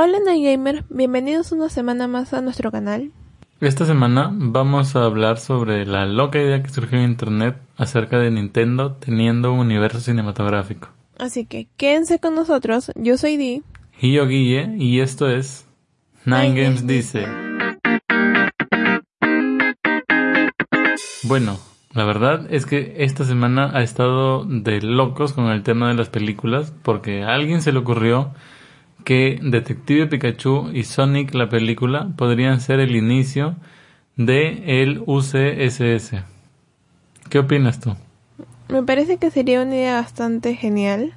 Hola Night bienvenidos una semana más a nuestro canal. Esta semana vamos a hablar sobre la loca idea que surgió en internet acerca de Nintendo teniendo un universo cinematográfico. Así que quédense con nosotros, yo soy Di. Y yo Guille, y esto es Nine, Games dice. Bueno, la verdad es que esta semana ha estado de locos con el tema de las películas porque a alguien se le ocurrió que Detective Pikachu y Sonic la película podrían ser el inicio de el UCSS. ¿Qué opinas tú? Me parece que sería una idea bastante genial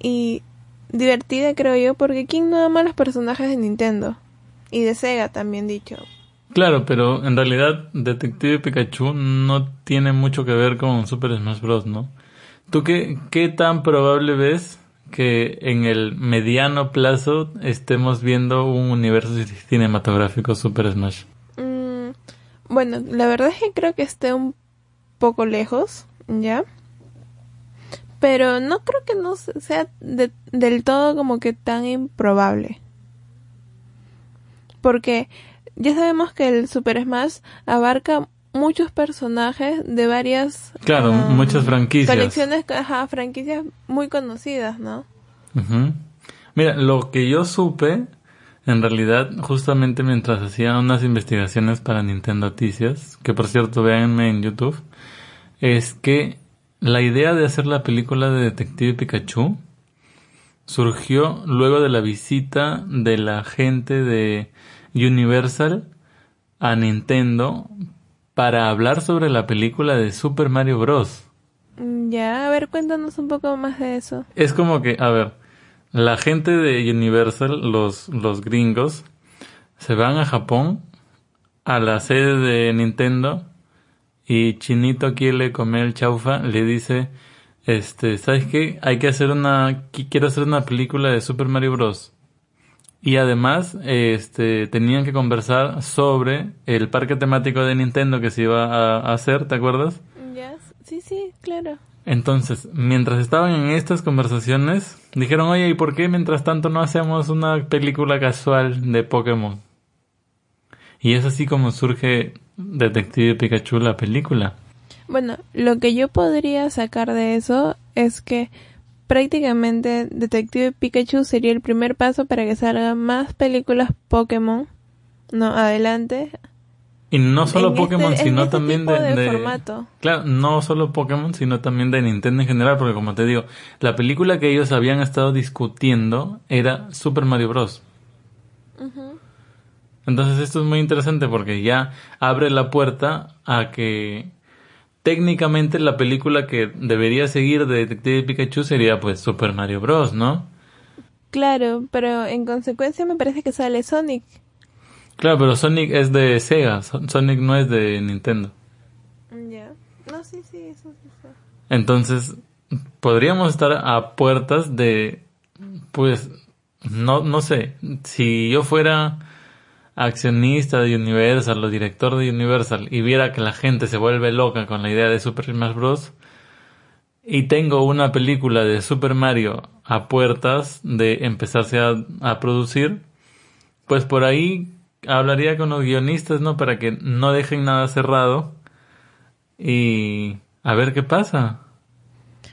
y divertida creo yo porque ¿quién no ama los personajes de Nintendo? Y de Sega también dicho. Claro, pero en realidad Detective Pikachu no tiene mucho que ver con Super Smash Bros., ¿no? ¿Tú qué, qué tan probable ves que en el mediano plazo estemos viendo un universo cinematográfico Super Smash? Mm, bueno, la verdad es que creo que esté un poco lejos, ¿ya? Pero no creo que no sea del todo como que tan improbable. Porque ya sabemos que el Super Smash abarca muchos personajes de varias claro um, muchas franquicias. colecciones ajá, franquicias muy conocidas no mira lo que yo supe en realidad justamente mientras hacía unas investigaciones para Nintendo Noticias que por cierto véanme en YouTube es que la idea de hacer la película de Detective Pikachu surgió luego de la visita de la gente de Universal a Nintendo para hablar sobre la película de Super Mario Bros. Mm, ya, a ver, cuéntanos un poco más de eso. Es como que, a ver, la gente de Universal, los, los gringos, se van a Japón, a la sede de Nintendo, y Chinito quiere comer el chaufa, le dice, este, ¿sabes qué? Hay que hacer una, quiero hacer una película de Super Mario Bros. Y además, este, tenían que conversar sobre el parque temático de Nintendo que se iba a, hacer, ¿te acuerdas? Sí, sí, claro. Entonces, mientras estaban en estas conversaciones, dijeron, oye, ¿y por qué mientras tanto no hacemos una película casual de Pokémon? Y es así como surge Detective Pikachu la película. Bueno, lo que yo podría sacar de eso es que prácticamente Detective Pikachu sería el primer paso para que salgan más películas Pokémon. No, adelante. Y no solo este, Pokémon, sino este también de, formato. Claro, no solo Pokémon, sino también de Nintendo en general, porque como te digo, la película que ellos habían estado discutiendo era Super Mario Bros. Entonces esto es muy interesante porque ya abre la puerta a que técnicamente la película que debería seguir de Detective Pikachu sería pues Super Mario Bros, ¿no? Claro, pero en consecuencia me parece que sale Sonic. Claro, pero Sonic es de Sega, Sonic no es de Nintendo. Ya. No, sí, sí, eso sí. Entonces, podríamos estar a puertas de pues no no sé, si yo fuera accionista de Universal o director de Universal y viera que la gente se vuelve loca con la idea de Super Smash Bros. y tengo una película de Super Mario a puertas de empezarse a, producir, pues por ahí hablaría con los guionistas, ¿no? Para que no dejen nada cerrado y a ver qué pasa.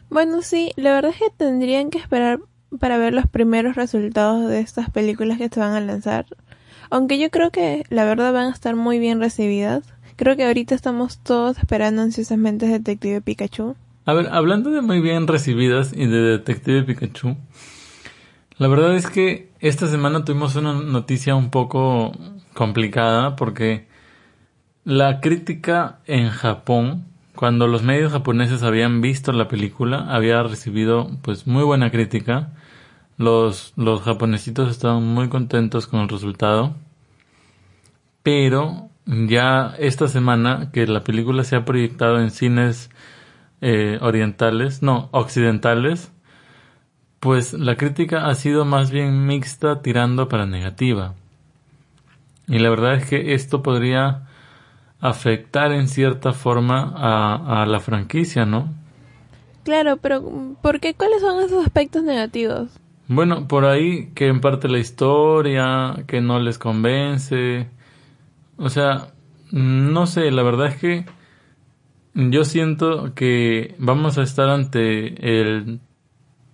Bueno, sí, la verdad es que tendrían que esperar para ver los primeros resultados de estas películas que se van a lanzar. Aunque yo creo que la verdad van a estar muy bien recibidas. Creo que ahorita estamos todos esperando ansiosamente Detective Pikachu. A ver, hablando de muy bien recibidas y de Detective Pikachu, la verdad es que esta semana tuvimos una noticia un poco complicada porque la crítica en Japón, cuando los medios japoneses habían visto la película, había recibido pues muy buena crítica los, los japonesitos estaban muy contentos con el resultado. Pero ya esta semana que la película se ha proyectado en cines eh, orientales, no, occidentales, pues la crítica ha sido más bien mixta tirando para negativa. Y la verdad es que esto podría afectar en cierta forma a, a la franquicia, ¿no? Claro, pero ¿por qué? ¿Cuáles son esos aspectos negativos? Bueno, por ahí que en parte la historia, que no les convence. O sea, no sé, la verdad es que yo siento que vamos a estar ante el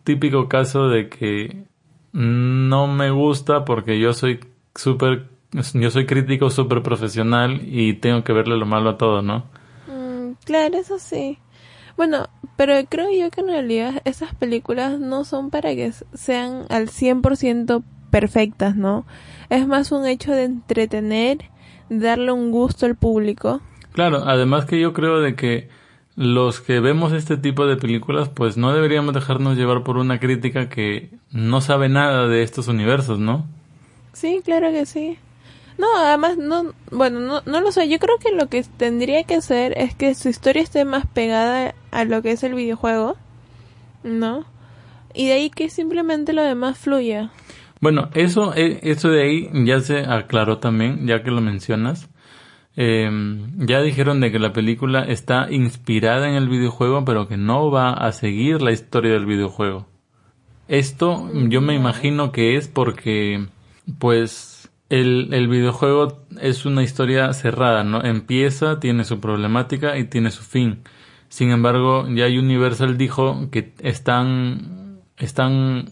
típico caso de que no me gusta porque yo soy súper, yo soy crítico súper profesional y tengo que verle lo malo a todo, ¿no? Mm, claro, eso sí. Bueno, pero creo yo que en realidad esas películas no son para que sean al 100% perfectas, ¿no? Es más un hecho de entretener, darle un gusto al público. Claro, además que yo creo de que los que vemos este tipo de películas, pues no deberíamos dejarnos llevar por una crítica que no sabe nada de estos universos, ¿no? Sí, claro que sí. No, además, no, bueno, no, no lo sé. Yo creo que lo que tendría que hacer es que su historia esté más pegada a lo que es el videojuego, ¿no? Y de ahí que simplemente lo demás fluya. Bueno, eso, eh, eso de ahí ya se aclaró también, ya que lo mencionas. Eh, ya dijeron de que la película está inspirada en el videojuego, pero que no va a seguir la historia del videojuego. Esto yo me imagino que es porque, pues, el, el, videojuego es una historia cerrada, ¿no? Empieza, tiene su problemática y tiene su fin. Sin embargo, ya Universal dijo que están, están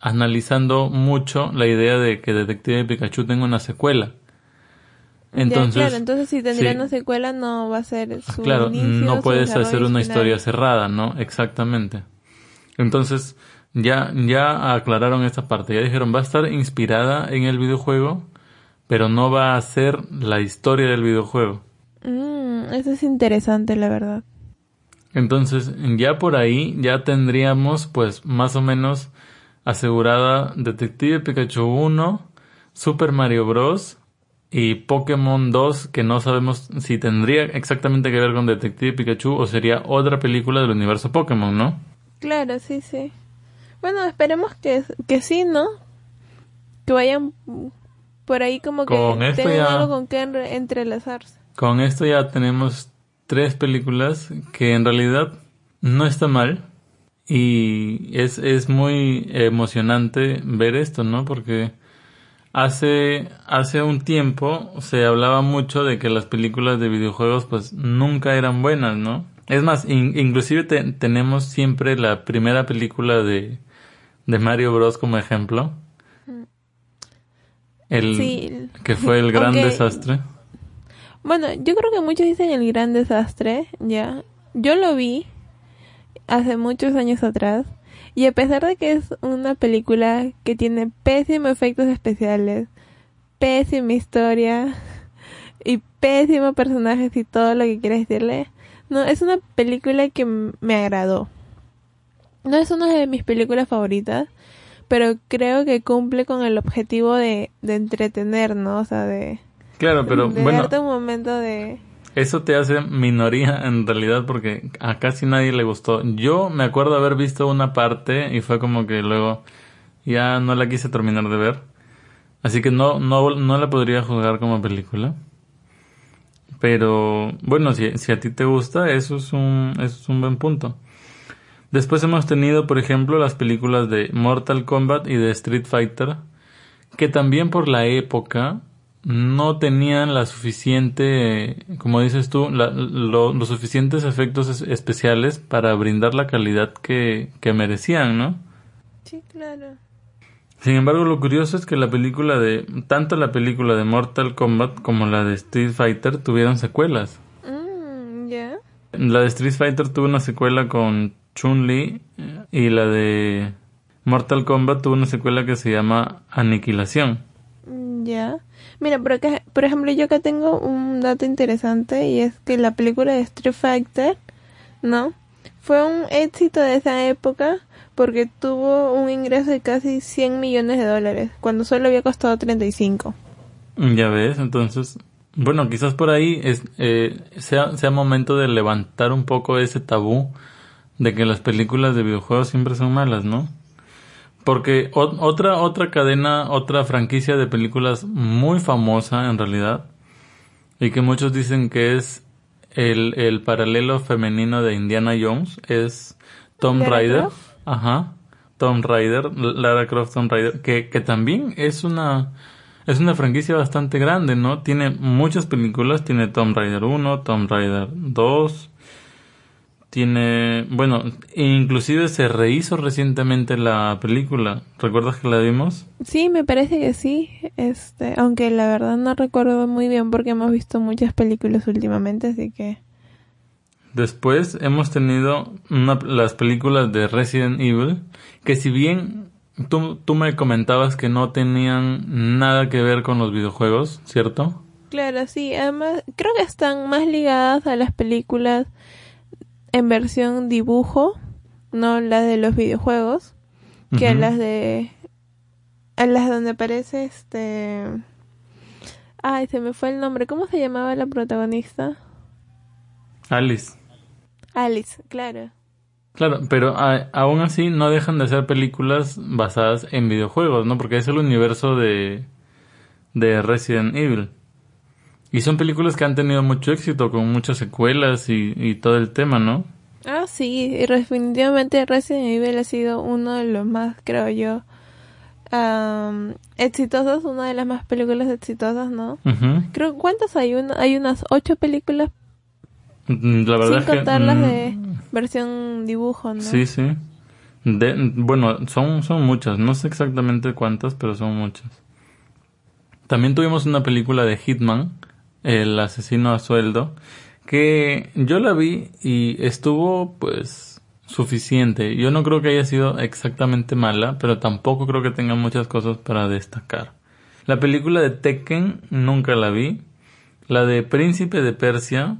analizando mucho la idea de que Detective Pikachu tenga una secuela. Entonces, claro, entonces si tendría una secuela no va a ser su Claro, no puedes hacer una historia cerrada, ¿no? Exactamente. Entonces, ya, ya aclararon esta parte, ya dijeron, va a estar inspirada en el videojuego, pero no va a ser la historia del videojuego. Mm, eso es interesante, la verdad. Entonces, ya por ahí, ya tendríamos, pues, más o menos asegurada Detective Pikachu 1, Super Mario Bros. y Pokémon 2, que no sabemos si tendría exactamente que ver con Detective Pikachu o sería otra película del universo Pokémon, ¿no? Claro, sí, sí. Bueno, esperemos que, que sí, ¿no? Que vayan por ahí como que tengan algo con que entrelazarse. Con esto ya tenemos tres películas que en realidad no está mal y es, es muy emocionante ver esto, ¿no? Porque hace, hace un tiempo se hablaba mucho de que las películas de videojuegos pues nunca eran buenas, ¿no? Es más, inclusive tenemos siempre la primera película de, de Mario Bros como ejemplo. El que fue el gran desastre. Bueno, yo creo que muchos dicen el gran desastre, ya. Yo lo vi hace muchos años atrás y a pesar de que es una película que tiene pésimos efectos especiales, pésima historia y pésimos personajes y todo lo que quieras decirle, no, es una película que me agradó. No es una de mis películas favoritas, pero creo que cumple con el objetivo de, de entretener, ¿no? O sea, de... Claro, pero de bueno... Darte un momento de... Eso te hace minoría en realidad porque a casi nadie le gustó. Yo me acuerdo haber visto una parte y fue como que luego ya no la quise terminar de ver. Así que no, no, no la podría juzgar como película. Pero bueno, si, si a ti te gusta, eso es un, eso es un buen punto. Después hemos tenido, por ejemplo, las películas de Mortal Kombat y de Street Fighter, que también por la época no tenían la suficiente, como dices tú, los suficientes efectos especiales para brindar la calidad que, que merecían, ¿no? Sí, claro. Sin embargo, lo curioso es que la película de, tanto la película de Mortal Kombat como la de Street Fighter tuvieron secuelas. Mm, ya. La de Street Fighter tuvo una secuela con Chun-Li y la de Mortal Kombat tuvo una secuela que se llama Aniquilación. Mm, ya. Mira, por, acá, por ejemplo, yo acá tengo un dato interesante y es que la película de Street Fighter, ¿no? Fue un éxito de esa época porque tuvo un ingreso de casi 100 millones de dólares, cuando solo había costado 35. Ya ves, entonces, bueno, quizás por ahí es, eh, sea, sea momento de levantar un poco ese tabú de que las películas de videojuegos siempre son malas, ¿no? Porque otra, otra cadena, otra franquicia de películas muy famosa en realidad, y que muchos dicen que es el, el paralelo femenino de Indiana Jones, es Tom Raider. Ajá. Tomb Raider, Lara Croft Tomb Raider, que, que también es una, es una franquicia bastante grande, ¿no? Tiene muchas películas, tiene Tomb Raider 1, Tomb Raider 2, tiene, bueno, inclusive se rehizo recientemente la película. ¿Recuerdas que la vimos? Sí, me parece que sí. Este, aunque la verdad no recuerdo muy bien porque hemos visto muchas películas últimamente, así que Después hemos tenido una, las películas de Resident Evil, que si bien tú, tú me comentabas que no tenían nada que ver con los videojuegos, ¿cierto? Claro, sí. Además, creo que están más ligadas a las películas en versión dibujo, no las de los videojuegos, que a las de a las donde aparece este ay se me fue el nombre cómo se llamaba la protagonista Alice. Alice claro. Claro pero aún así no dejan de ser películas basadas en videojuegos no porque es el universo de de Resident Evil y son películas que han tenido mucho éxito con muchas secuelas y, y todo el tema no Ah, sí, definitivamente Resident Evil ha sido uno de los más, creo yo, exitosos, una de las más películas exitosas, ¿no? Creo, ¿cuántas hay? Una, hay unas ocho películas. Mm, la verdad sin contar las de mm, versión dibujo, ¿no? Sí, sí. bueno, son, son muchas, no sé exactamente cuántas, pero son muchas. También tuvimos una película de Hitman, El asesino a sueldo, que yo la vi y estuvo pues suficiente. Yo no creo que haya sido exactamente mala, pero tampoco creo que tenga muchas cosas para destacar. La película de Tekken nunca la vi. La de Príncipe de Persia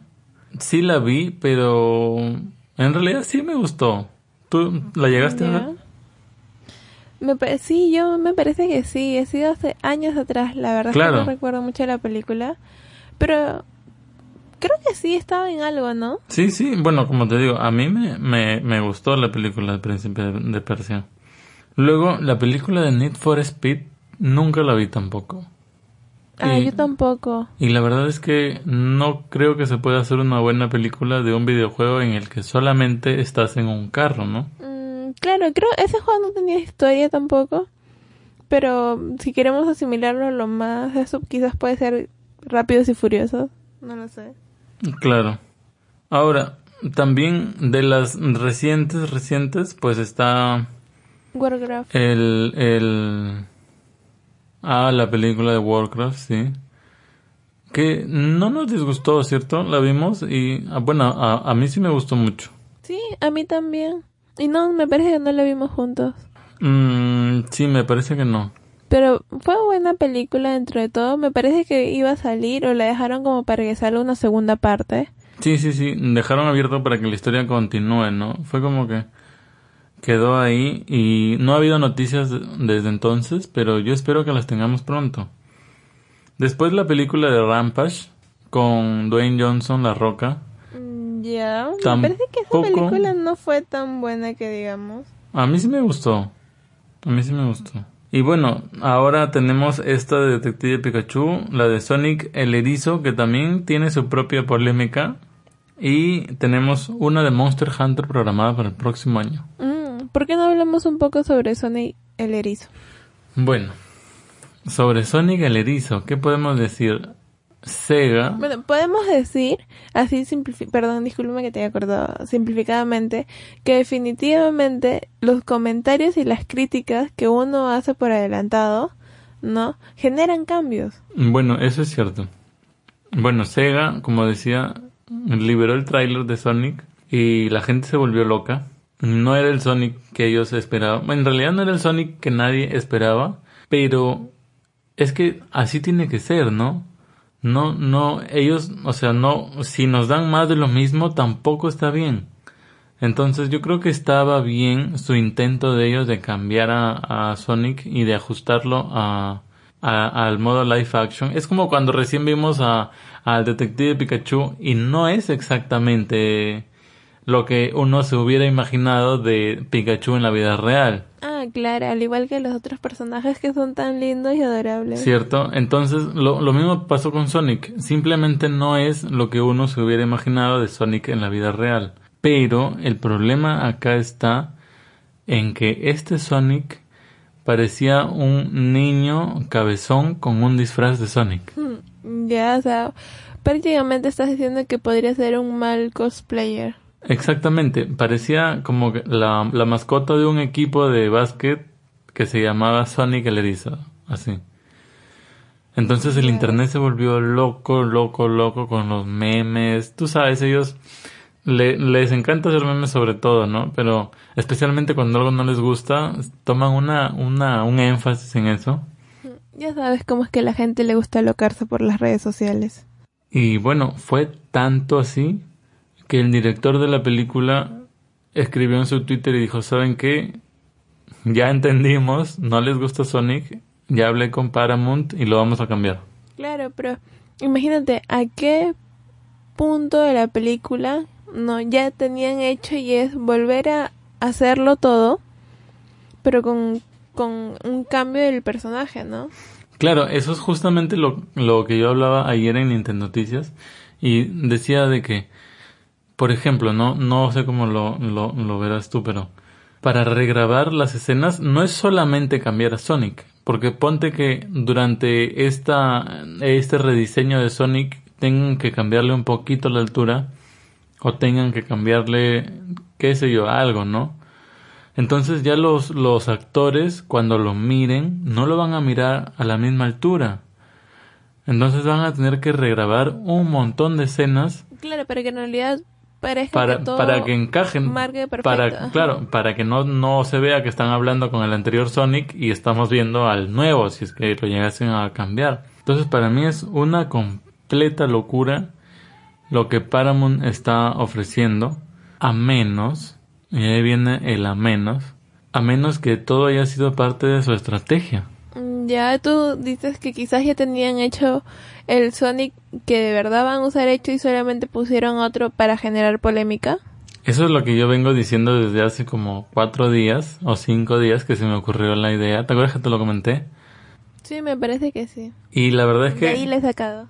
sí la vi, pero en realidad sí me gustó. ¿Tú la llegaste a ver? Me sí, yo me parece que sí. He sido hace años atrás. La verdad que no recuerdo mucho la película. Pero creo que sí estaba en algo, ¿no? Sí, sí, bueno, como te digo, a mí me, me, me gustó la película de Príncipe de, Persia. Luego, la película de Need for Speed, nunca la vi tampoco. Ah, yo tampoco. Y la verdad es que no creo que se pueda hacer una buena película de un videojuego en el que solamente estás en un carro, ¿no? Mm, claro, creo ese juego no tenía historia tampoco. Pero si queremos asimilarlo lo más, eso quizás puede ser Rápidos y Furiosos. No lo sé. Claro. Ahora, también de las recientes, recientes, pues está... Warcraft. El, el... Ah, la película de Warcraft, sí. Que no nos disgustó, ¿cierto? La vimos y, ah, bueno, a, a mí sí me gustó mucho. Sí, a mí también. Y no, me parece que no la vimos juntos. Mm, sí, me parece que no. Pero fue buena película dentro de todo. Me parece que iba a salir o la dejaron como para que salga una segunda parte. Sí, sí, sí. Dejaron abierto para que la historia continúe, ¿no? Fue como que quedó ahí y no ha habido noticias desde entonces, pero yo espero que las tengamos pronto. Después la película de Rampage con Dwayne Johnson, La Roca. Mm, ya, me parece que esa película no fue tan buena que digamos. A mí sí me gustó. A mí sí me gustó. Y bueno, ahora tenemos esta de Detective Pikachu, la de Sonic el Erizo, que también tiene su propia polémica. Y tenemos una de Monster Hunter programada para el próximo año. Mm, ¿Por qué no hablamos un poco sobre Sonic el Erizo? Bueno, sobre Sonic el Erizo, ¿qué podemos decir? Sega. Bueno, podemos decir, así, perdón, disculpe que te haya acordado, simplificadamente, que definitivamente los comentarios y las críticas que uno hace por adelantado, ¿no? Generan cambios. Bueno, eso es cierto. Bueno, Sega, como decía, liberó el tráiler de Sonic y la gente se volvió loca. No era el Sonic que ellos esperaban. En realidad no era el Sonic que nadie esperaba, pero es que así tiene que ser, ¿no? No, no, ellos, o sea, no, si nos dan más de lo mismo, tampoco está bien. Entonces yo creo que estaba bien su intento de ellos de cambiar a, Sonic y de ajustarlo a, al modo live action. Es como cuando recién vimos a, al detective Pikachu y no es exactamente lo que uno se hubiera imaginado de Pikachu en la vida real. Ah, claro, al igual que los otros personajes que son tan lindos y adorables. Cierto, entonces lo, lo mismo pasó con Sonic. Simplemente no es lo que uno se hubiera imaginado de Sonic en la vida real. Pero el problema acá está en que este Sonic parecía un niño cabezón con un disfraz de Sonic. Mm, Ya, o sea, prácticamente estás diciendo que podría ser un mal cosplayer. Exactamente, parecía como la, la mascota de un equipo de básquet que se llamaba Sonic el erizo, así. Entonces el internet se volvió loco, loco, loco con los memes. Tú sabes, ellos le- les encanta hacer memes sobre todo, ¿no? Pero especialmente cuando algo no les gusta, toman una, una, un énfasis en eso. Ya sabes cómo es que a la gente le gusta locarse por las redes sociales. Y bueno, fue tanto así que el director de la película escribió en su Twitter y dijo, ¿saben qué? Ya entendimos, no les gusta Sonic, ya hablé con Paramount y lo vamos a cambiar. Claro, pero imagínate a qué punto de la película no ya tenían hecho y es volver a hacerlo todo, pero con, con un cambio del personaje, ¿no? Claro, eso es justamente lo, lo que yo hablaba ayer en Nintendo Noticias y decía de que, por ejemplo, no, no sé cómo lo, lo, verás tú, pero para regrabar las escenas no es solamente cambiar a Sonic, porque ponte que durante esta, este rediseño de Sonic tengan que cambiarle un poquito la altura o tengan que cambiarle, qué sé yo, algo, ¿no? Entonces ya los, los actores cuando lo miren no lo van a mirar a la misma altura. Entonces van a tener que regrabar un montón de escenas Claro, para que en realidad para, que todo para que encajen. marque perfecto. Para, claro, para que no, no se vea que están hablando con el anterior Sonic y estamos viendo al nuevo, si es que lo llegasen a cambiar. Entonces para mí es una completa locura lo que Paramount está ofreciendo, a menos, y ahí viene el a menos, a menos que todo haya sido parte de su estrategia. Ya tú dices que quizás ya tenían hecho el Sonic que de verdad van a usar hecho y solamente pusieron otro para generar polémica. Eso es lo que yo vengo diciendo desde hace como cuatro días o cinco días que se me ocurrió la idea. ¿Te acuerdas que te lo comenté? Sí, me parece que sí. Y la verdad es De ahí que, le he sacado.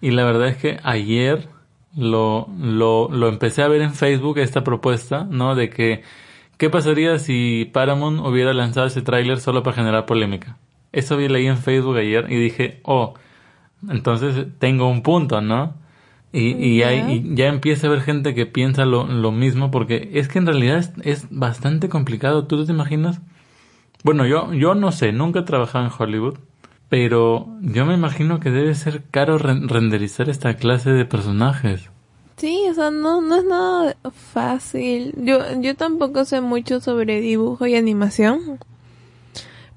y la verdad es que ayer lo, lo, lo empecé a ver en Facebook esta propuesta, ¿no? De que, ¿qué pasaría si Paramount hubiera lanzado ese tráiler solo para generar polémica? Eso vi leí en Facebook ayer y dije, oh, entonces tengo un punto, ¿no? Y, y, hay- y ya empieza a haber gente que piensa lo, lo mismo porque es que en realidad es, es bastante complicado. ¿Tú te imaginas? Bueno, yo, yo no sé, nunca he trabajado en Hollywood, pero yo me imagino que debe ser caro ren- renderizar esta clase de personajes. Sí, o sea, no, no es nada fácil. Yo, yo tampoco sé mucho sobre dibujo y animación.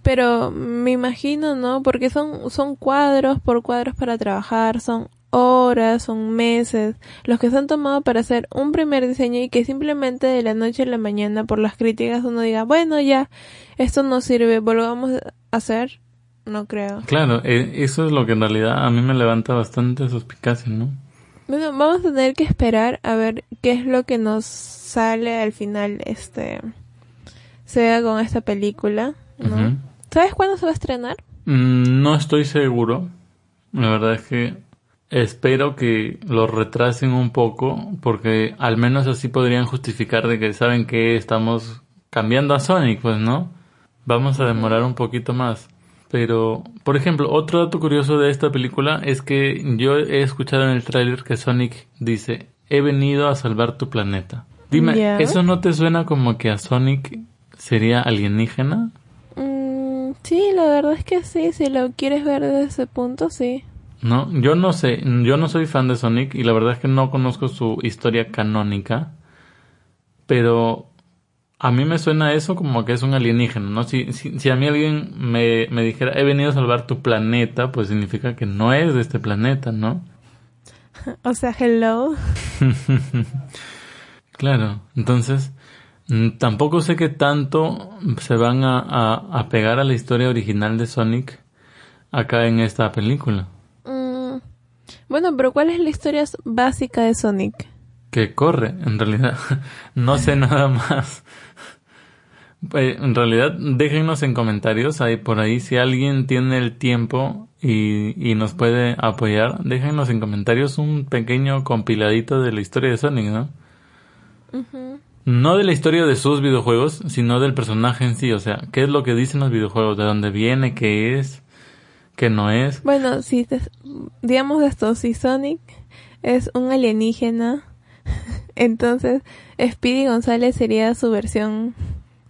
Pero me imagino, ¿no? Porque son, son cuadros por cuadros para trabajar, son horas, son meses, los que se han tomado para hacer un primer diseño y que simplemente de la noche a la mañana por las críticas uno diga, bueno, ya, esto no sirve, volvamos a hacer. No creo. Claro, e- eso es lo que en realidad a mí me levanta bastante suspicacia, ¿no? Bueno, vamos a tener que esperar a ver qué es lo que nos sale al final, este, se vea con esta película, ¿no? ¿Sabes cuándo se va a estrenar? Mm, No estoy seguro. La verdad es que espero que lo retrasen un poco porque al menos así podrían justificar de que saben que estamos cambiando a Sonic, pues, ¿no? Vamos a demorar un poquito más. Pero, por ejemplo, otro dato curioso de esta película es que yo he escuchado en el tráiler que Sonic dice, he venido a salvar tu planeta. Dime. ¿eso no te suena como que a Sonic sería alienígena? Sí, la verdad es que sí, si lo quieres ver desde ese punto, sí. No, yo no sé, yo no soy fan de Sonic y la verdad es que no conozco su historia canónica, pero a mí me suena eso como que es un alienígena, ¿no? Si, si, si a mí alguien me, me dijera, he venido a salvar tu planeta, pues significa que no es de este planeta, ¿no? O sea, hello. Claro, entonces tampoco sé qué tanto se van a, a, a pegar a la historia original de Sonic acá en esta película. Mm, bueno, pero ¿cuál es la historia básica de Sonic? que corre, en realidad. no sé nada más. Eh, En realidad, déjenos en comentarios ahí por ahí si alguien tiene el tiempo y, y nos puede apoyar. Déjenos en comentarios un pequeño compiladito de la historia de Sonic, ¿no? Ujú. No de la historia de sus videojuegos, sino del personaje en sí. O sea, ¿qué es lo que dicen los videojuegos? ¿De dónde viene? ¿Qué es? ¿Qué no es? Bueno, si te- digamos esto, si Sonic es un alienígena, entonces Speedy González sería su versión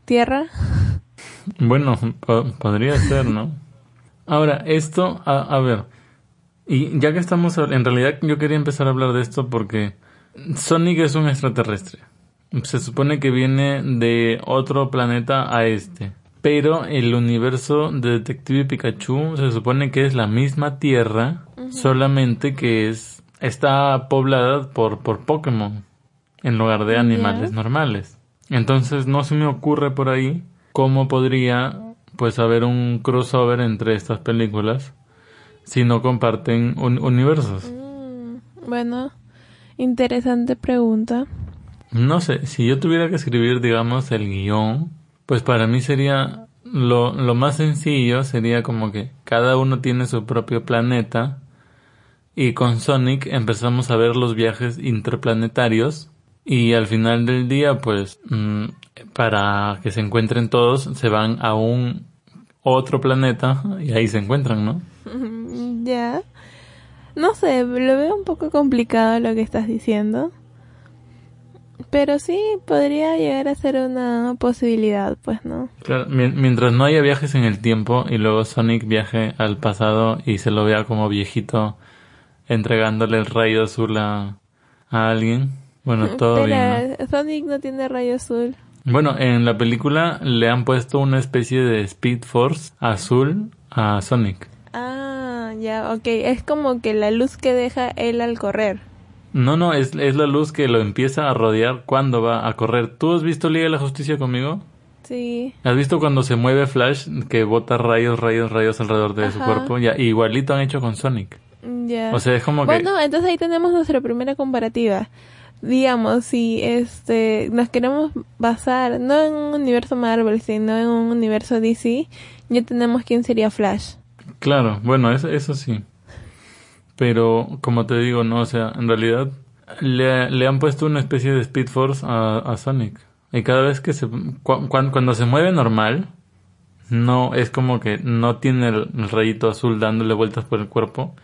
Tierra. Bueno, po- podría ser, ¿no? Ahora, esto, a, a ver, y ya que estamos, en realidad yo quería empezar a hablar de esto porque Sonic es un extraterrestre. Se supone que viene de otro planeta a este. Pero el universo de Detective Pikachu se supone que es la misma Tierra, solamente que es está poblada por, por Pokémon en lugar de animales normales. Entonces no se me ocurre por ahí cómo podría pues haber un crossover entre estas películas si no comparten un- universos. Mm, bueno, interesante pregunta. No sé, si yo tuviera que escribir, digamos, el guion, pues para mí sería lo, lo más sencillo sería como que cada uno tiene su propio planeta y con Sonic empezamos a ver los viajes interplanetarios y al final del día, pues, mm, para que se encuentren todos, se van a un otro planeta y ahí se encuentran, ¿no? Ya. No sé, lo veo un poco complicado lo que estás diciendo. Pero sí, podría llegar a ser una posibilidad, pues, ¿no? Claro, mien- mientras no haya viajes en el tiempo y luego Sonic viaje al pasado y se lo vea como viejito entregándole el rayo azul a, a alguien, bueno, todo Pero bien. ¿no? Sonic no tiene rayo azul. Bueno, en la película le han puesto una especie de Speed Force azul a Sonic. Ah, ya, ok. Es como que la luz que deja él al correr. No, no, es, es la luz que lo empieza a rodear cuando va a correr. ¿Tú has visto Liga de la Justicia conmigo? Sí. ¿Has visto cuando se mueve Flash que bota rayos, rayos, rayos alrededor de su cuerpo? Ya, igualito han hecho con Sonic. Ya. O sea, es como que... Bueno, entonces ahí tenemos nuestra primera comparativa. Digamos, si este nos queremos basar no en un universo Marvel, sino en un universo DC, ya tenemos quién sería Flash. Claro, bueno, eso, eso sí. Pero, como te digo, no, o sea, en realidad le, le han puesto una especie de Speed Force a, a Sonic. Y cada vez que se... cu- cuan- cuando se mueve normal, no, es como que no tiene el, rayito azul dándole vueltas por el cuerpo.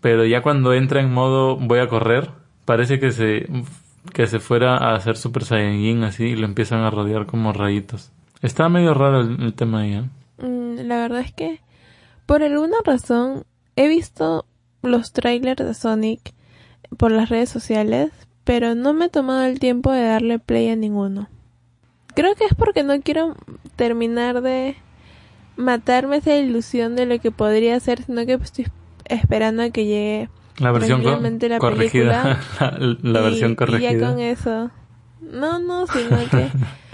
Pero ya cuando entra en modo voy a correr, parece que se, que se fuera a hacer Super Saiyajin así y lo empiezan a rodear como rayitos. Está medio raro el, el tema ahí, ¿eh? Mm, la verdad es que por alguna razón he visto los trailers de Sonic por las redes sociales, pero no me he tomado el tiempo de darle play a ninguno. Creo que es porque no quiero terminar de matarme esa ilusión de lo que podría ser, sino que estoy esperando a que llegue La versión co- la corregida. la, la y- versión Y corregida. ya con eso. No, no, sino que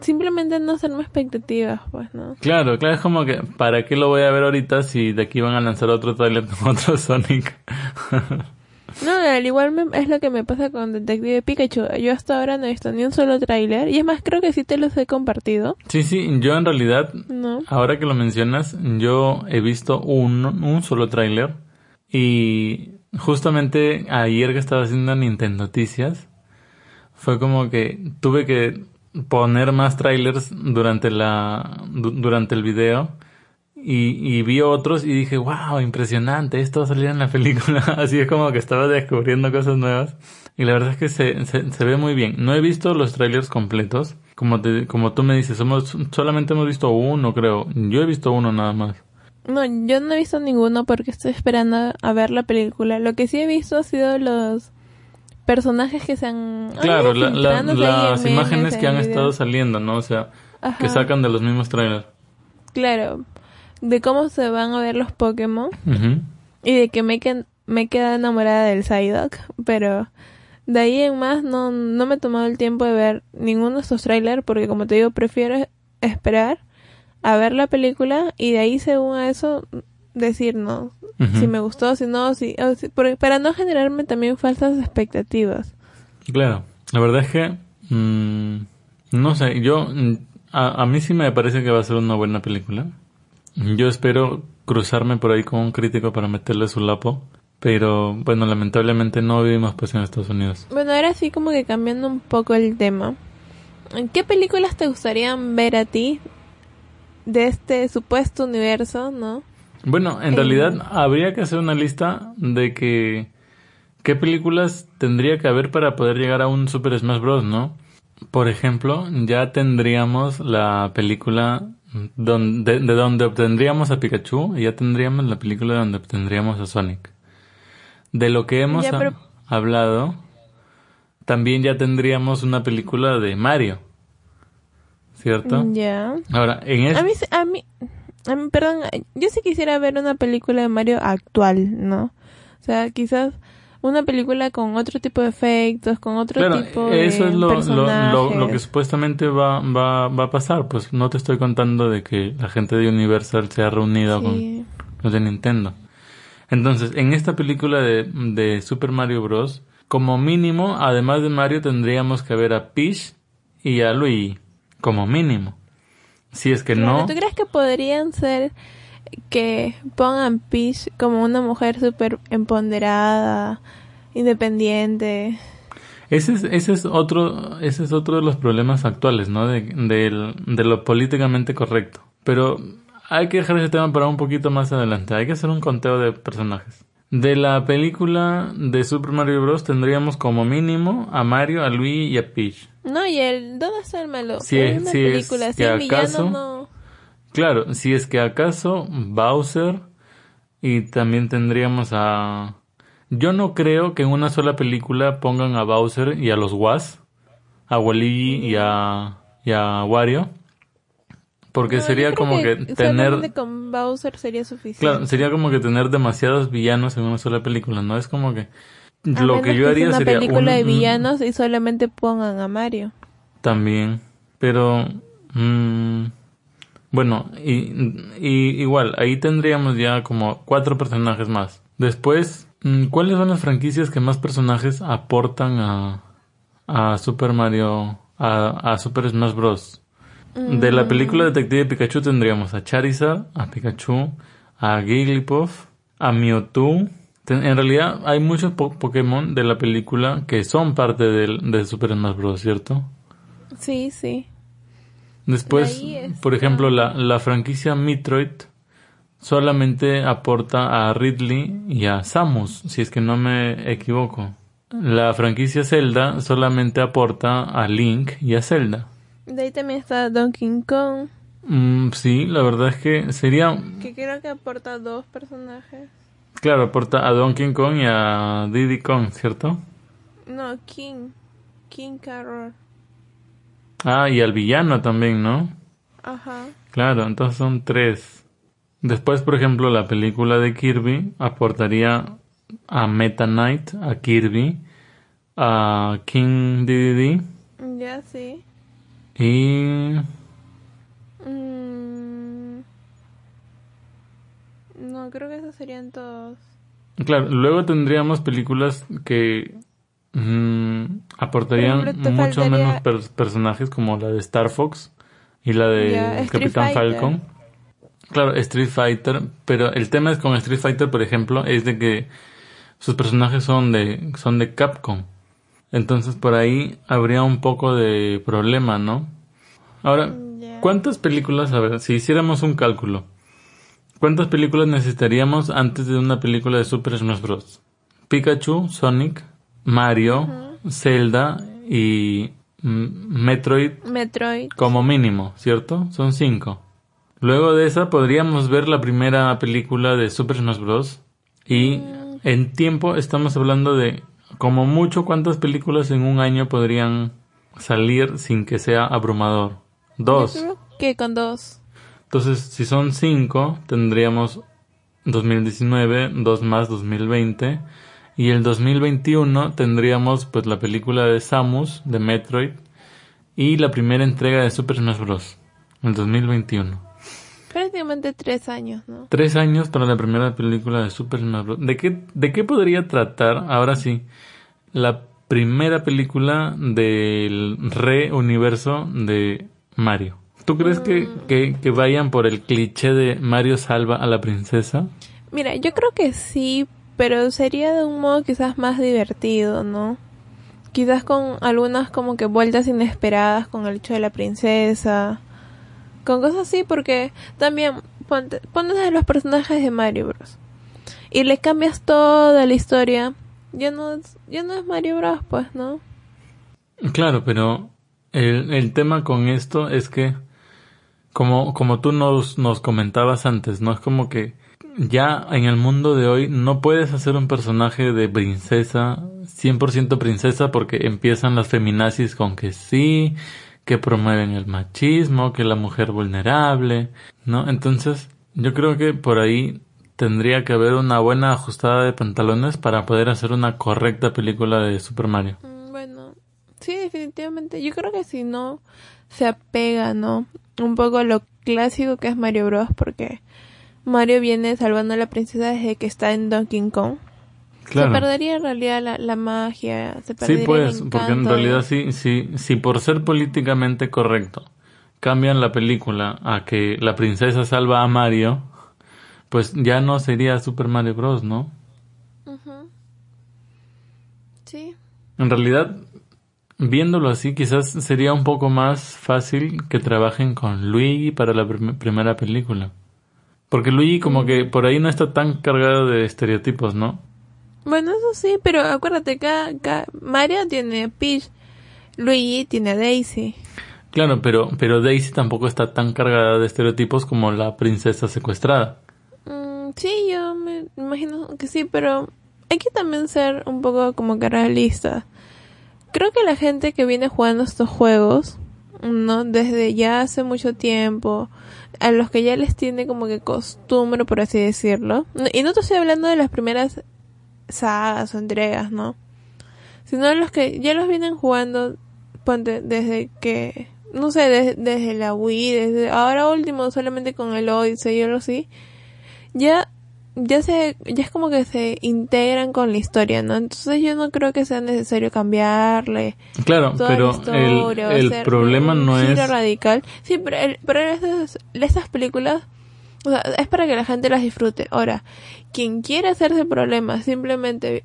simplemente no hacerme expectativas, pues, ¿no? Claro, claro, es como que, ¿para qué lo voy a ver ahorita si de aquí van a lanzar otro trailer con otro Sonic? No, al igual me- es lo que me pasa con Detective Pikachu. Yo hasta ahora no he visto ni un solo tráiler. Y es más, creo que sí te los he compartido. sí, sí, yo en realidad, ¿No? ahora que lo mencionas, yo he visto un, un solo tráiler y justamente ayer que estaba haciendo Nintendo Noticias, fue como que tuve que poner más trailers durante la du- durante el video. Y, y vi otros y dije wow impresionante esto va a salir en la película así es como que estaba descubriendo cosas nuevas. Y la verdad es que se, se, se ve muy bien. No he visto los trailers completos. Como te, como tú me dices somos solamente hemos visto uno creo. Yo he visto uno nada más. No, yo no he visto ninguno porque estoy esperando a ver la película. Lo que sí he visto ha sido los personajes que se han... claro la- las imágenes que han estado saliendo no o sea Ajá. que sacan de los mismos trailers. Claro, de cómo se van a ver los Pokémon y de que me, que- me he quedado enamorada del Psyduck, pero de ahí en más no, no me he tomado el tiempo de ver ninguno de estos trailers porque como te digo prefiero esperar a ver la película y de ahí según a eso decir no, Ujú. si me gustó, si no, si, o si- por- para no generarme también falsas expectativas. Claro, la verdad es que mm, no sé, yo mm, a, a mí sí me parece que va a ser una buena película. Yo espero cruzarme por ahí con un crítico para meterle su lapo, Pero bueno, lamentablemente no vivimos pues en Estados Unidos. Bueno, ahora sí como que cambiando un poco el tema. ¿Qué películas te gustarían ver a ti de este supuesto universo, no? Bueno, en Eh. realidad habría que hacer una lista de que qué películas tendría que haber para poder llegar a un Super Smash Bros, ¿no? Por ejemplo, ya tendríamos la película donde, de donde obtendríamos a Pikachu y ya tendríamos la película donde obtendríamos a Sonic. De lo que hemos Ya, ha- pero- hablado, también ya tendríamos una película de Mario. ¿Cierto? Ya. Ahora, en este... a mí, a mí, perdón, yo sí quisiera ver una película de Mario actual, ¿no? O sea, quizás una película con otro tipo de efectos, con otro Claro, tipo de eso es lo, lo, lo, lo que supuestamente va, va, va a pasar. Pues no te estoy contando de que la gente de Universal se ha reunido Sí. con los de Nintendo. Entonces, en esta película de, de Super Mario Bros., como mínimo, además de Mario, tendríamos que ver a Peach y a Luigi. Como mínimo. Si es que Claro, no... ¿Tú crees que podrían ser que pongan Peach como una mujer súper empoderada, independiente? Ese es, ese es otro, ese es otro de los problemas actuales, ¿no? De, del- de lo políticamente correcto. Pero hay que dejar ese tema para un poquito más adelante. Hay que hacer un conteo de personajes. De la película de Super Mario Bros. tendríamos como mínimo a Mario, a Luigi y a Peach. No, y el ¿dónde está el malo? Si es es- una si es que si el villano acaso- no. Claro, si es que acaso Bowser y también tendríamos a... Yo no creo que en una sola película pongan a Bowser y a los Was, a Waluigi y a, y a Wario, porque No, sería como que, tener... solamente con Bowser sería suficiente. Claro, sería como que tener demasiados villanos en una sola película, ¿no? Es como que... A Lo que yo sea haría una sería... película un- de villanos y solamente pongan a Mario. También, pero mm, bueno, y, y igual, ahí tendríamos ya como cuatro personajes más. Después, mm, ¿cuáles son las franquicias que más personajes aportan a, a Super Mario, a, a Super Smash Bros? De la película Detective Pikachu tendríamos a Charizard, a Pikachu, a Jigglypuff, a Mewtwo. En realidad hay muchos po- Pokémon de la película que son parte del, de Super Smash Bros, ¿cierto? Sí, sí. Después, De por ejemplo, la, la franquicia Metroid solamente aporta a Ridley y a Samus, si es que no me equivoco. La franquicia Zelda solamente aporta a Link y a Zelda. De ahí también está Donkey Kong, Mm, sí, la verdad es que sería... que creo que aporta dos personajes. Claro, aporta a Donkey Kong y a Diddy Kong, ¿cierto? No, King. King Carroll. Ah, y al villano también, ¿no? Ajá. Claro, entonces son tres. Después, por ejemplo, la película de Kirby aportaría a Meta Knight, a Kirby, a King Dedede Ya sí. Y... Mm. No, creo que esos serían todos. Claro, luego tendríamos películas que mm, aportarían ejemplo, mucho faltaría- menos per- personajes como la de Star Fox y la de Capitán Fighter. Falcon. Claro, Street Fighter, pero el tema es con Street Fighter, por ejemplo, es de que sus personajes son de son de Capcom. Entonces por ahí habría un poco de problema, ¿no? Ahora. ¿cuántas películas, a ver, si hiciéramos un cálculo, cuántas películas necesitaríamos antes de una película de Super Smash Bros? Pikachu, Sonic, Mario, Zelda y mm, Metroid Metroid. como mínimo, ¿cierto? Son cinco. Luego de esa podríamos ver la primera película de Super Smash Bros. Y en tiempo estamos hablando de como mucho cuántas películas en un año podrían salir sin que sea abrumador. Dos. Yo creo que con dos. Entonces, si son cinco, tendríamos 2019, dos más 2020. Y el 2021 tendríamos pues la película de Samus, de Metroid. Y la primera entrega de Super Smash Bros. El 2021. Prácticamente tres años, ¿no? Tres años para la primera película de Super Smash Bros. ¿De qué, ¿De qué podría tratar, ahora sí, la primera película del re-universo de Mario? ¿Tú crees que, que, que vayan por el cliché de Mario salva a la princesa? Mira, yo creo que sí pero sería de un modo quizás más divertido, ¿no? Quizás con algunas como que vueltas inesperadas con el hecho de la princesa, con cosas así, porque también pones a los personajes de Mario Bros. Y le cambias toda la historia, ya no, ya no es Mario Bros, pues, ¿no? Claro, pero el, el tema con esto es que, como, como tú nos, nos comentabas antes, ¿no? Es como que ya en el mundo de hoy no puedes hacer un personaje de princesa, 100% princesa, porque empiezan las feminazis con que sí, que promueven el machismo, que la mujer vulnerable, ¿no? Entonces, yo creo que por ahí tendría que haber una buena ajustada de pantalones para poder hacer una correcta película de Super Mario. Mm, bueno, sí, definitivamente. Yo creo que si no se apega, ¿no? Un poco a lo clásico que es Mario Bros. porque Mario viene salvando a la princesa desde que está en Donkey Kong. Se perdería en realidad la, la magia, se perdería Sí, pues, porque en realidad sí, sí, sí, por ser políticamente correcto cambian la película a que la princesa salva a Mario, pues ya no sería Super Mario Bros, ¿no? Sí. En realidad, viéndolo así, quizás sería un poco más fácil que trabajen con Luigi para la primera película. Porque Luigi como que por ahí no está tan cargado de estereotipos, ¿no? Bueno, eso sí, pero acuérdate que Mario tiene a Peach, Luigi tiene a Daisy. Claro, pero, pero Daisy tampoco está tan cargada de estereotipos como la princesa secuestrada. Imagino que sí, pero hay que también ser un poco como que realista. Creo que la gente que viene jugando estos juegos, ¿no? Desde ya hace mucho tiempo, a los que ya les tiene como que costumbre, por así decirlo. Y no te estoy hablando de las primeras sagas o entregas, ¿no? Sino los que ya los vienen jugando, ponte, desde que, no sé, desde la Wii, desde ahora último solamente con el Odyssey o algo así. Ya ya se ya es como que se integran con la historia, ¿no? Entonces yo no creo que sea necesario cambiarle. Claro, pero el, el problema no es radical. Sí, pero el, pero estas, estas películas o sea, es para que la gente las disfrute. Ahora, quien quiere hacerse problemas simplemente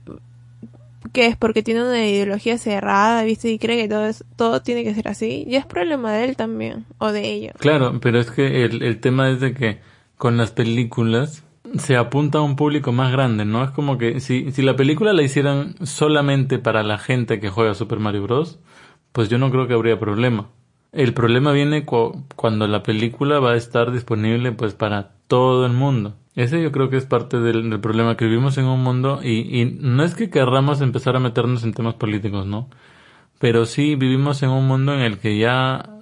que es porque tiene una ideología cerrada, ¿viste? Y cree que todo es, todo tiene que ser así, ya es problema de él también o de ellos. Claro, pero es que el, el tema es de que con las películas se apunta a un público más grande, ¿no? Es como que si, si la película la hicieran solamente para la gente que juega Super Mario Bros., pues yo no creo que habría problema. El problema viene cuando la película va a estar disponible pues para todo el mundo. Ese yo creo que es parte del, problema que vivimos en un mundo y, y no es que querramos empezar a meternos en temas políticos, ¿no? Pero sí vivimos en un mundo en el que ya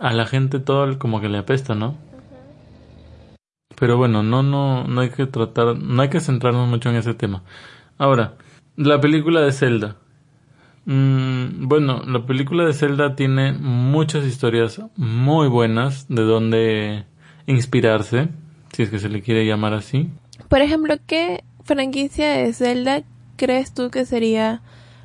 a la gente todo como que le apesta, ¿no? Pero bueno, no, no, no hay que tratar, no hay que centrarnos mucho en ese tema. Ahora, la película de Zelda. Mm, bueno, la película de Zelda tiene muchas historias muy buenas de donde inspirarse, si es que se le quiere llamar así. Por ejemplo, ¿qué franquicia de Zelda crees tú que sería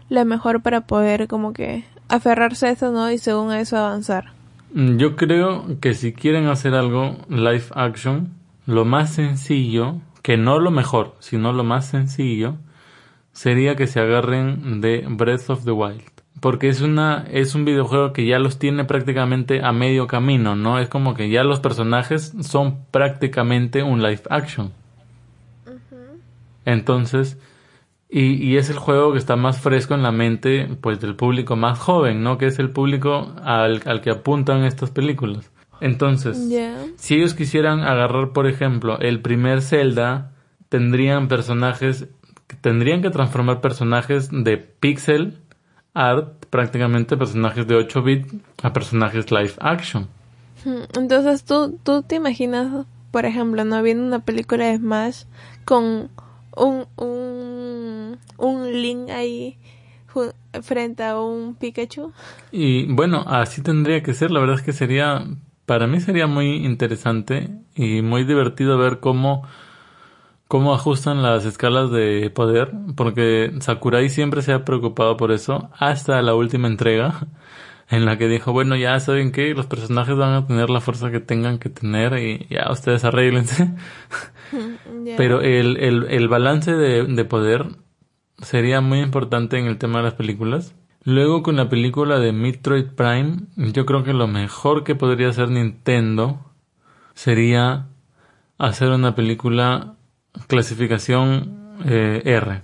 la mejor para poder como que aferrarse a eso, ¿no? Y según eso avanzar. Mm, yo creo que si quieren hacer algo live action, lo más sencillo, que no lo mejor, sino lo más sencillo, sería que se agarren de Breath of the Wild. Porque es una, es un videojuego que ya los tiene prácticamente a medio camino, ¿no? Es como que ya los personajes son prácticamente un live action. Entonces, y, y, es el juego que está más fresco en la mente, pues, del público más joven, ¿no? Que es el público al, al que apuntan estas películas. Entonces, si ellos quisieran agarrar, por ejemplo, el primer Zelda, tendrían personajes, tendrían que transformar personajes de pixel art, prácticamente personajes de 8 bits, a personajes live action. Hmm, entonces, ¿tú, tú te imaginas, por ejemplo, no viendo una película de Smash con un, un, un Link ahí frente a un Pikachu? Y bueno, así tendría que ser, la verdad es que sería para mí sería muy interesante y muy divertido ver cómo, cómo ajustan las escalas de poder, porque Sakurai siempre se ha preocupado por eso, hasta la última entrega. en la que dijo, bueno, ya saben que los personajes van a tener la fuerza que tengan que tener y ya ustedes arréglense. Ya. Pero el, el, el balance de, de poder sería muy importante en el tema de las películas. Luego con la película de Metroid Prime, yo creo que lo mejor que podría hacer Nintendo sería hacer una película clasificación eh, R.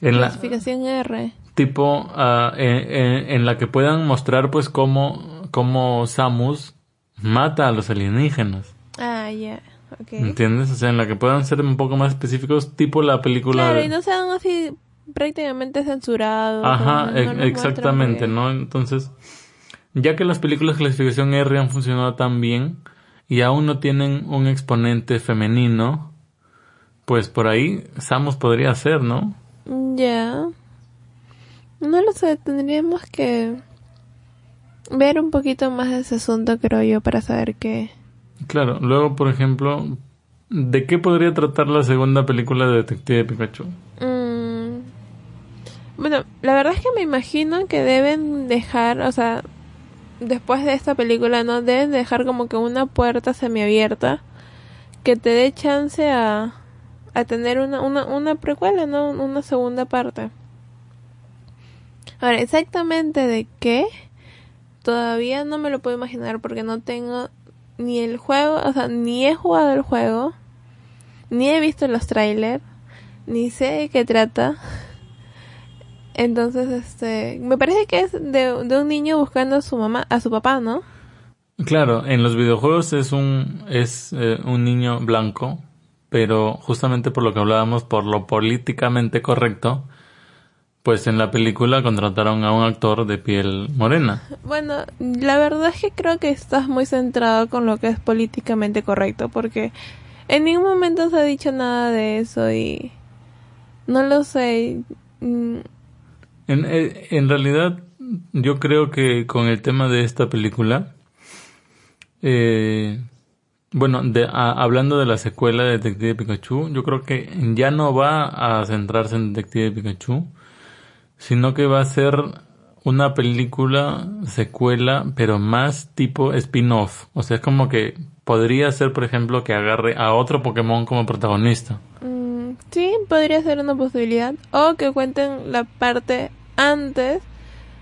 En la, Clasificación R. tipo ah, en, en- en la que puedan mostrar pues cómo, cómo Samus mata a los alienígenas. Ah, ya. Ok. ¿Entiendes? O sea, en la que puedan ser un poco más específicos, tipo la película Claro, de... y no sean así prácticamente censurados. Ajá, no- no exactamente, ¿no? Entonces, ya que las películas de clasificación R han funcionado tan bien y aún no tienen un exponente femenino, pues por ahí Samus podría ser, ¿no? Ya. No lo sé, tendríamos que ver un poquito más de ese asunto, creo yo, para saber qué. Claro, luego, por ejemplo, ¿de qué podría tratar la segunda película de Detective Pikachu? Mm, Bueno, la verdad es que me imagino que deben dejar, o sea, después de esta película, ¿no? Deben dejar como que una puerta semiabierta que te dé chance a, a tener una, una, una precuela, ¿no? Una segunda parte. Ahora, exactamente de qué, todavía no me lo puedo imaginar porque no tengo ni el juego, o sea, ni he jugado el juego, ni he visto los trailers, ni sé de qué trata. Entonces, este, me parece que es de, de un niño buscando a su mamá, a su papá, ¿no? Claro, en los videojuegos es un es eh, un niño blanco, pero justamente por lo que hablábamos, por lo políticamente correcto, pues en la película contrataron a un actor de piel morena. Bueno, la verdad es que creo que estás muy centrado con lo que es políticamente correcto, porque en ningún momento se ha dicho nada de eso y no lo sé. En, eh, en realidad, yo creo que con el tema de esta película, eh, bueno, de, a- hablando de la secuela de Detective Pikachu, yo creo que ya no va a centrarse en Detective Pikachu, sino que va a ser una película secuela, pero más tipo spin-off. O sea, es como que podría ser, por ejemplo, que agarre a otro Pokémon como protagonista. mm, podría ser una posibilidad. O que cuenten la parte antes,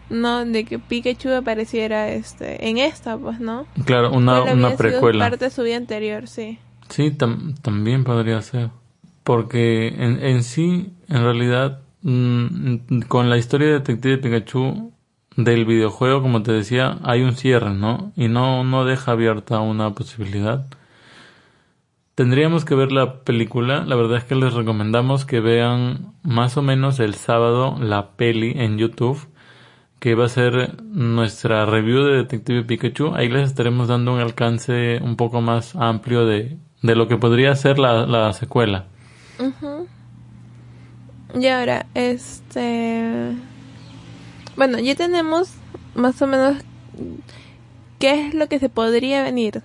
¿no? De que Pikachu apareciera este, en esta, pues, ¿no? Claro, una, ¿Cuál había una sido precuela. parte de su vida anterior, sí. Sí, tam- también podría ser. Porque en, en sí, en realidad, mm, con la historia de Detective Pikachu del videojuego, como te decía, hay un cierre, ¿no? Y no, no deja abierta una posibilidad. Tendríamos que ver la película. La verdad es que les recomendamos que vean más o menos el sábado la peli en YouTube, que va a ser nuestra review de Detective Pikachu. Ahí les estaremos dando un alcance un poco más amplio de, de lo que podría ser la, la secuela. Ujú. Y ahora, este... Bueno, ya tenemos más o menos qué es lo que se podría venir.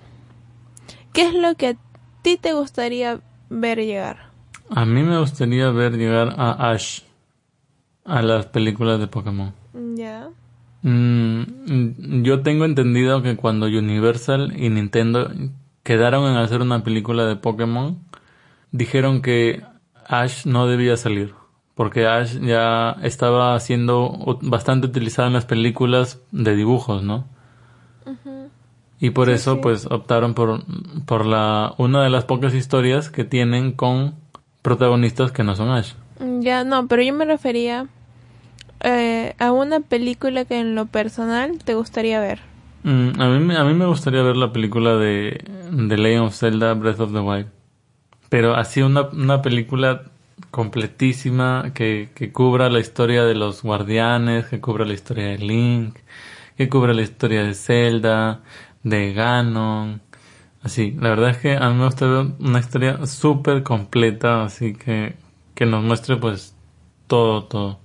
¿Qué es lo que ti te gustaría ver llegar? A mí me gustaría ver llegar a Ash a las películas de Pokémon. Ya. Mm, yo tengo entendido que cuando Universal y Nintendo quedaron en hacer una película de Pokémon, dijeron que Ash no debía salir, porque Ash ya estaba siendo bastante utilizado en las películas de dibujos, ¿no? Y por Sí, eso sí. pues optaron por, por la una de las pocas historias que tienen con protagonistas que no son Ash. Ya, no, pero yo me refería eh, a una película que en lo personal te gustaría ver. Mm, a, mí, me- a mí me gustaría ver la película de, de Legend of Zelda Breath of the Wild. Pero así una, una película completísima que, que cubra la historia de los guardianes, que cubra la historia de Link, que cubra la historia de Zelda, de Ganon. Así, la verdad es que a mí me gusta ver una historia súper completa, así que, que nos muestre pues todo, todo.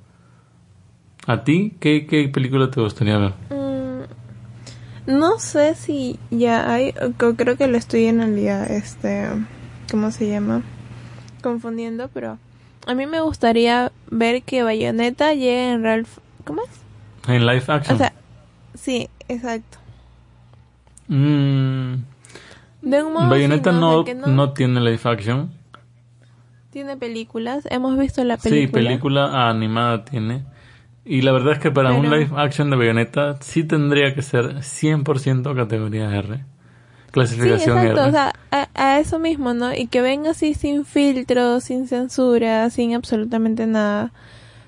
¿A ti qué, qué película te gustaría ver? Mm, no sé si ya hay, creo que lo estoy en realidad, este, ¿cómo se llama? Confundiendo, pero a mí me gustaría ver que Bayonetta llegue en Ralph, ¿cómo es? En live action. O sea, Sí, exacto. Mm, De un modo Bayonetta sí, no, no tiene live action. tiene películas. Hemos visto la película. Sí, película animada tiene. Y la verdad es que para un live action de Bayonetta sí tendría que ser 100% categoría R. Sí, Clasificación exacto, R. o sea, a, a eso mismo, ¿no? Y que venga así sin filtro, sin censura, sin absolutamente nada,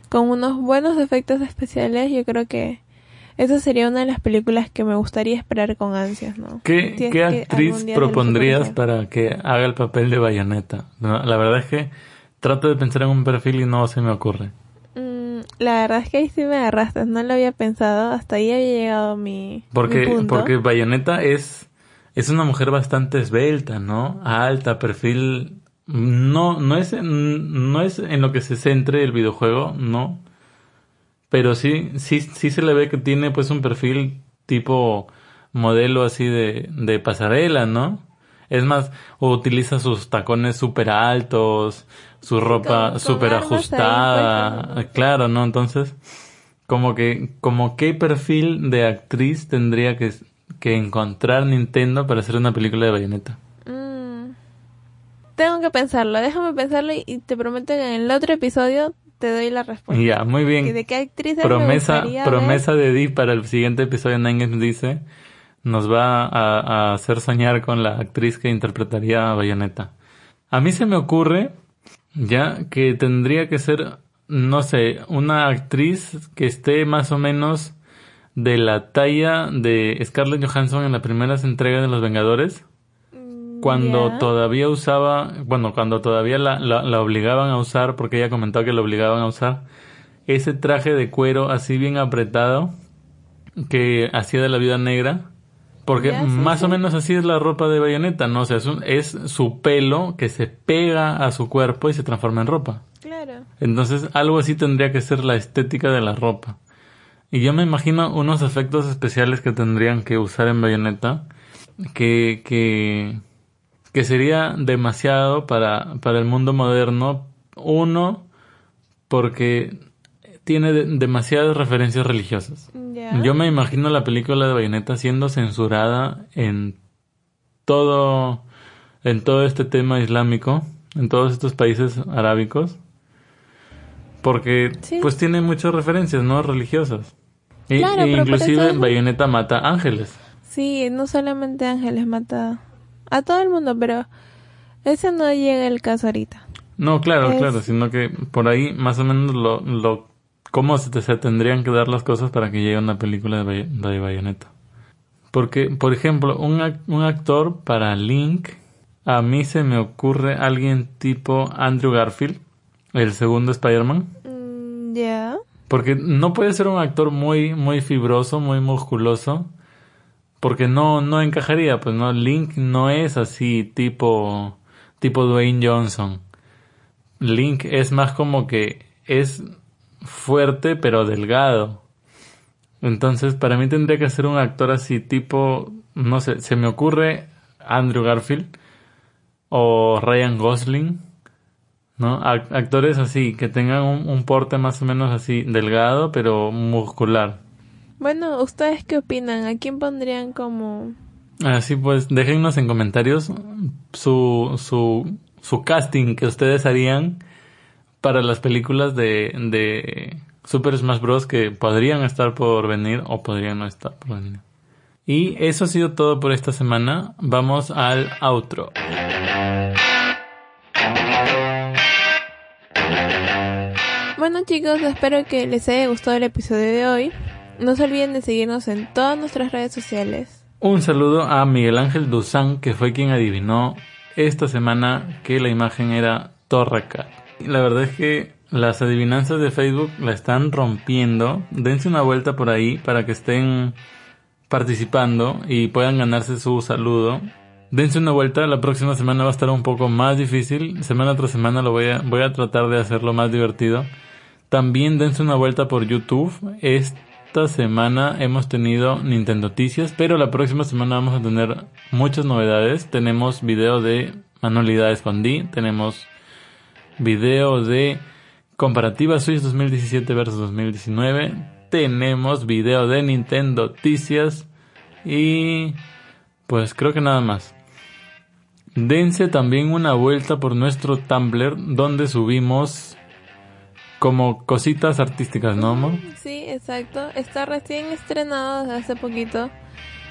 con unos buenos efectos especiales, yo creo que esa sería una de las películas que me gustaría esperar con ansias, ¿no? ¿Qué, qué que actriz propondrías para que haga el papel de Bayonetta? No, la verdad es que trato de pensar en un perfil y no se me ocurre. Mm, la verdad es que ahí sí me agarraste, no lo había pensado, hasta ahí había llegado mi, mi Porque, punto. porque Bayonetta es, es una mujer bastante esbelta, ¿no? Alta, perfil. No, no es, en, no es en lo que se centre el videojuego, no. Pero sí, sí, sí se le ve que tiene pues un perfil tipo modelo así de, de pasarela, ¿no? Es más, utiliza sus tacones súper altos, su ropa súper ahí ajustada, claro, ¿no? Entonces, como que, como qué perfil de actriz tendría que, que encontrar Nintendo para hacer una película de Bayonetta. Mm, tengo que pensarlo, déjame pensarlo y, y te prometo que en el otro episodio te doy la respuesta. Ya, muy ¿Y bien. de qué actriz me Promesa, promesa de Di para el siguiente episodio Games dice, nos va a, a hacer soñar con la actriz que interpretaría a Bayonetta. A mí se me ocurre ya que tendría que ser, no sé, una actriz que esté más o menos de la talla de Scarlett Johansson en la primera entrega de Los Vengadores. Cuando todavía usaba, bueno, cuando todavía la, la, la obligaban a usar, porque ella comentó que la obligaban a usar, ese traje de cuero así bien apretado que hacía de la vida negra. Porque sí, más o menos así es la ropa de bayoneta, ¿no? O sea, es, un- es su pelo que se pega a su cuerpo y se transforma en ropa. Claro. Entonces, algo así tendría que ser la estética de la ropa. Y yo me imagino unos efectos especiales que tendrían que usar en Bayonetta que, que, que sería demasiado para, para el mundo moderno. Uno, porque tiene de- demasiadas referencias religiosas. Yo me imagino la película de Bayonetta siendo censurada en todo, en todo este tema islámico, en todos estos países arábicos, porque Sí. pues tiene muchas referencias, ¿no? Religiosas. Y, Claro, e inclusive Bayonetta mata ángeles. Sí, no solamente Ángeles mata a todo el mundo, pero ese no llega el caso ahorita. No, claro, Es- claro, sino que por ahí más o menos lo, lo cómo se, te- se tendrían que dar las cosas para que llegue una película de, Bay- de Bayonetta. Porque, por ejemplo, un, un actor para Link, a mí se me ocurre alguien tipo Andrew Garfield, el segundo Spider-Man. Mm, ya. Porque no puede ser un actor muy, muy fibroso, muy musculoso. Porque no, no encajaría, pues no, Link no es así tipo, tipo Dwayne Johnson. Link es más como que es fuerte pero delgado. Entonces para mí tendría que ser un actor así tipo, no sé, se me ocurre Andrew Garfield o Ryan Gosling. ¿no? Ac- actores así, que tengan un, un porte más o menos así, delgado, pero muscular. Bueno, ¿ustedes qué opinan? ¿A quién pondrían como... Así pues, déjennos en comentarios su, su, su casting que ustedes harían para las películas de, de Super Smash Bros. que podrían estar por venir o podrían no estar por venir. Y eso ha sido todo por esta semana. Vamos al outro. Bueno chicos, espero que les haya gustado el episodio de hoy. No se olviden de seguirnos en todas nuestras redes sociales. Un saludo a Miguel Ángel Duzán, que fue quien adivinó esta semana que la imagen era Torracat. La verdad es que las adivinanzas de Facebook la están rompiendo. Dense una vuelta por ahí para que estén participando y puedan ganarse su saludo. Dense una vuelta, la próxima semana va a estar un poco más difícil. Semana tras semana lo voy a, voy a tratar de hacerlo más divertido. También dense una vuelta por YouTube. Esta semana hemos tenido Nintendo Noticias, pero la próxima semana vamos a tener muchas novedades. Tenemos video de manualidades con D, tenemos video de comparativa Switch 2017 versus 2019. tenemos video de Nintendo Noticias y pues creo que nada más. Dense también una vuelta por nuestro Tumblr donde subimos como cositas artísticas, ¿no, amor? Sí, exacto. Está recién estrenado desde hace poquito.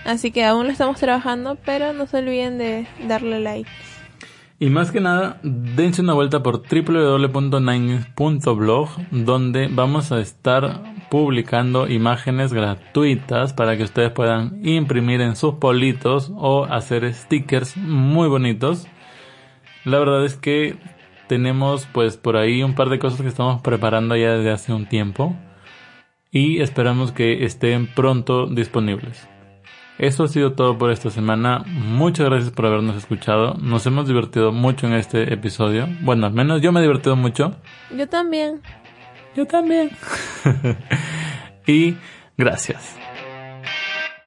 Así que aún lo estamos trabajando, pero no se olviden de darle like. Y más que nada, dense una vuelta por www.nine.blog, donde vamos a estar publicando imágenes gratuitas para que ustedes puedan imprimir en sus politos o hacer stickers muy bonitos. La verdad es que tenemos pues por ahí un par de cosas que estamos preparando ya desde hace un tiempo y esperamos que estén pronto disponibles. Eso ha sido todo por esta semana. Muchas gracias por habernos escuchado. Nos hemos divertido mucho en este episodio. Bueno, al menos yo me he divertido mucho. Yo también. Yo también. y gracias.